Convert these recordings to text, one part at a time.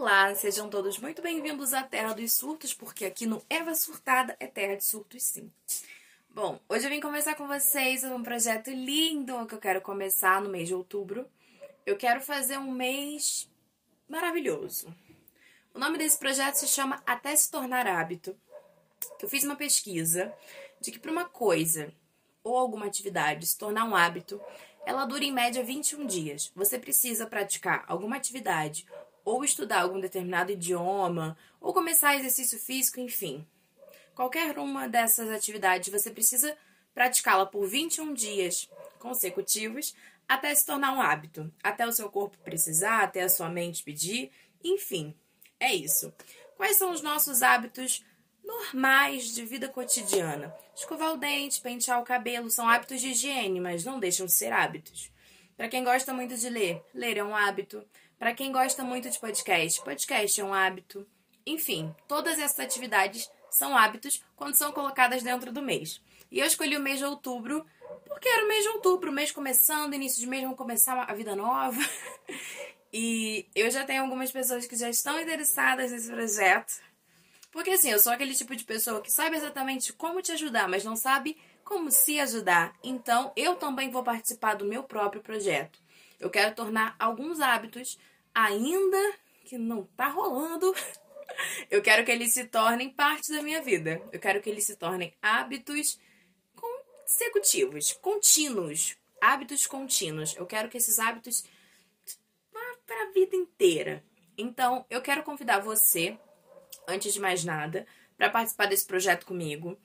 Olá, sejam todos muito bem-vindos à Terra dos Surtos, porque aqui no Eva Surtada é terra de surtos sim. Bom, hoje eu vim conversar com vocês sobre um projeto lindo que eu quero começar no mês de outubro. Eu quero fazer um mês maravilhoso. O nome desse projeto se chama Até se tornar hábito. Eu fiz uma pesquisa de que para uma coisa ou alguma atividade se tornar um hábito, ela dura em média 21 dias. Você precisa praticar alguma atividade ou estudar algum determinado idioma, ou começar exercício físico, enfim. Qualquer uma dessas atividades você precisa praticá-la por 21 dias consecutivos até se tornar um hábito, até o seu corpo precisar, até a sua mente pedir, enfim. É isso. Quais são os nossos hábitos normais de vida cotidiana? Escovar o dente, pentear o cabelo são hábitos de higiene, mas não deixam de ser hábitos. Para quem gosta muito de ler, ler é um hábito. Para quem gosta muito de podcast, podcast é um hábito. Enfim, todas essas atividades são hábitos quando são colocadas dentro do mês. E eu escolhi o mês de outubro porque era o mês de outubro, o mês começando, início de mês, vamos começar a vida nova. e eu já tenho algumas pessoas que já estão interessadas nesse projeto. Porque assim, eu sou aquele tipo de pessoa que sabe exatamente como te ajudar, mas não sabe como se ajudar. Então, eu também vou participar do meu próprio projeto. Eu quero tornar alguns hábitos ainda que não tá rolando, eu quero que eles se tornem parte da minha vida. Eu quero que eles se tornem hábitos consecutivos, contínuos, hábitos contínuos. Eu quero que esses hábitos vá para a vida inteira. Então, eu quero convidar você, antes de mais nada, para participar desse projeto comigo.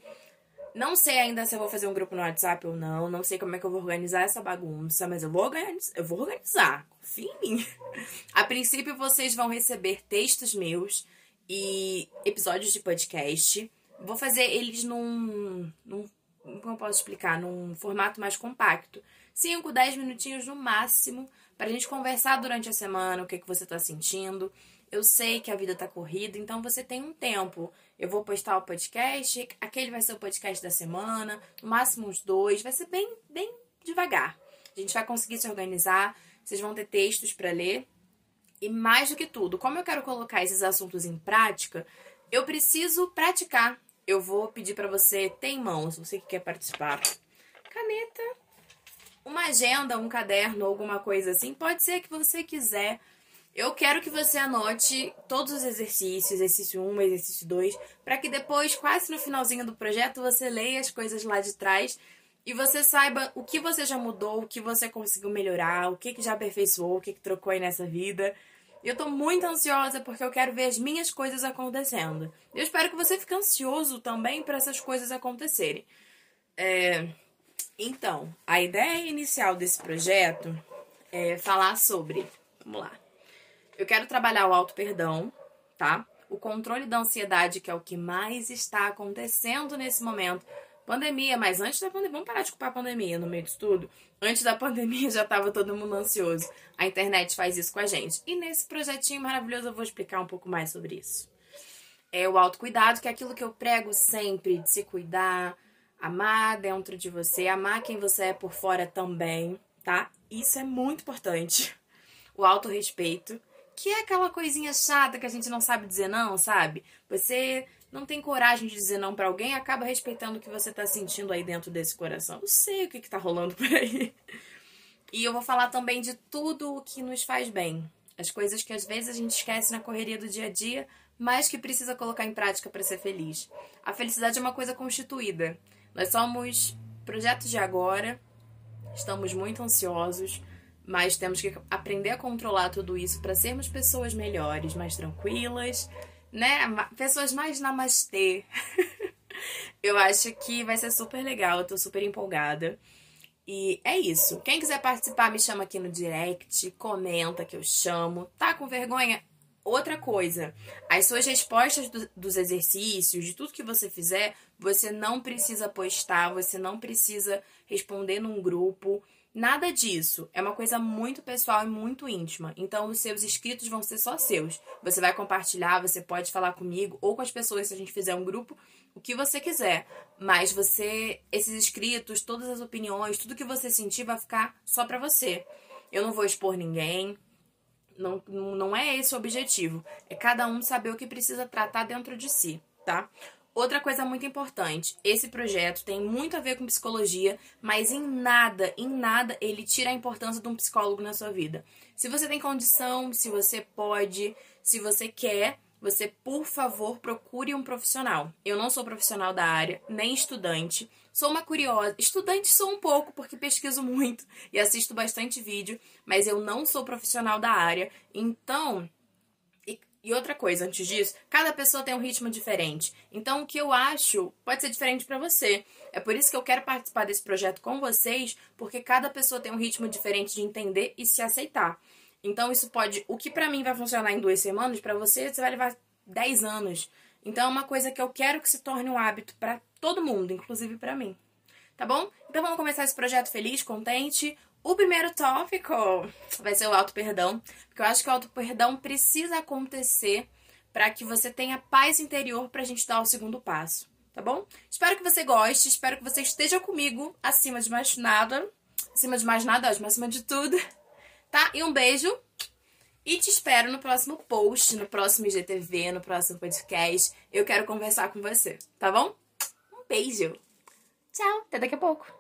Não sei ainda se eu vou fazer um grupo no WhatsApp ou não. Não sei como é que eu vou organizar essa bagunça, mas eu vou organizar. Eu vou organizar. Confia em mim. A princípio, vocês vão receber textos meus e episódios de podcast. Vou fazer eles num. num como eu posso explicar? Num formato mais compacto. 5, 10 minutinhos no máximo. Pra gente conversar durante a semana o que, que você tá sentindo. Eu sei que a vida tá corrida, então você tem um tempo eu vou postar o podcast, aquele vai ser o podcast da semana, no máximo uns dois, vai ser bem, bem devagar. A gente vai conseguir se organizar, vocês vão ter textos para ler. E mais do que tudo, como eu quero colocar esses assuntos em prática, eu preciso praticar. Eu vou pedir para você ter em mãos, você que quer participar, caneta, uma agenda, um caderno, alguma coisa assim. Pode ser que você quiser eu quero que você anote todos os exercícios, exercício 1, exercício 2, para que depois, quase no finalzinho do projeto, você leia as coisas lá de trás e você saiba o que você já mudou, o que você conseguiu melhorar, o que, que já aperfeiçoou, o que, que trocou aí nessa vida. Eu tô muito ansiosa porque eu quero ver as minhas coisas acontecendo. Eu espero que você fique ansioso também para essas coisas acontecerem. É... Então, a ideia inicial desse projeto é falar sobre. Vamos lá eu quero trabalhar o auto-perdão, tá? O controle da ansiedade, que é o que mais está acontecendo nesse momento. Pandemia, mas antes da pandemia, vamos parar de culpar a pandemia no meio disso tudo. Antes da pandemia já estava todo mundo ansioso. A internet faz isso com a gente. E nesse projetinho maravilhoso eu vou explicar um pouco mais sobre isso. É o autocuidado, que é aquilo que eu prego sempre, de se cuidar, amar dentro de você, amar quem você é por fora também, tá? Isso é muito importante. O autorrespeito que é aquela coisinha chata que a gente não sabe dizer não, sabe? Você não tem coragem de dizer não para alguém, acaba respeitando o que você tá sentindo aí dentro desse coração. Não sei o que, que tá rolando por aí. E eu vou falar também de tudo o que nos faz bem. As coisas que às vezes a gente esquece na correria do dia a dia, mas que precisa colocar em prática para ser feliz. A felicidade é uma coisa constituída. Nós somos projetos de agora, estamos muito ansiosos, mas temos que aprender a controlar tudo isso para sermos pessoas melhores, mais tranquilas, né? Pessoas mais namastê. eu acho que vai ser super legal, eu tô super empolgada. E é isso. Quem quiser participar, me chama aqui no direct, comenta que eu chamo. Tá com vergonha? Outra coisa, as suas respostas do, dos exercícios, de tudo que você fizer, você não precisa postar, você não precisa responder num grupo. Nada disso. É uma coisa muito pessoal e muito íntima. Então, os seus inscritos vão ser só seus. Você vai compartilhar, você pode falar comigo ou com as pessoas se a gente fizer um grupo, o que você quiser. Mas você, esses inscritos, todas as opiniões, tudo que você sentir vai ficar só pra você. Eu não vou expor ninguém. Não, não é esse o objetivo. É cada um saber o que precisa tratar dentro de si, tá? Outra coisa muito importante, esse projeto tem muito a ver com psicologia, mas em nada, em nada ele tira a importância de um psicólogo na sua vida. Se você tem condição, se você pode, se você quer, você, por favor, procure um profissional. Eu não sou profissional da área, nem estudante. Sou uma curiosa. Estudante sou um pouco, porque pesquiso muito e assisto bastante vídeo, mas eu não sou profissional da área. Então, e outra coisa, antes disso, cada pessoa tem um ritmo diferente. Então, o que eu acho pode ser diferente para você. É por isso que eu quero participar desse projeto com vocês, porque cada pessoa tem um ritmo diferente de entender e se aceitar. Então, isso pode. O que para mim vai funcionar em duas semanas, para você, você vai levar 10 anos. Então, é uma coisa que eu quero que se torne um hábito para todo mundo, inclusive para mim. Tá bom? Então, vamos começar esse projeto feliz, contente. O primeiro tópico vai ser o auto-perdão, porque eu acho que o auto-perdão precisa acontecer para que você tenha paz interior para a gente dar o segundo passo, tá bom? Espero que você goste, espero que você esteja comigo acima de mais nada, acima de mais nada, acima de tudo, tá? E um beijo e te espero no próximo post, no próximo IGTV, no próximo podcast. Eu quero conversar com você, tá bom? Um beijo. Tchau, até daqui a pouco.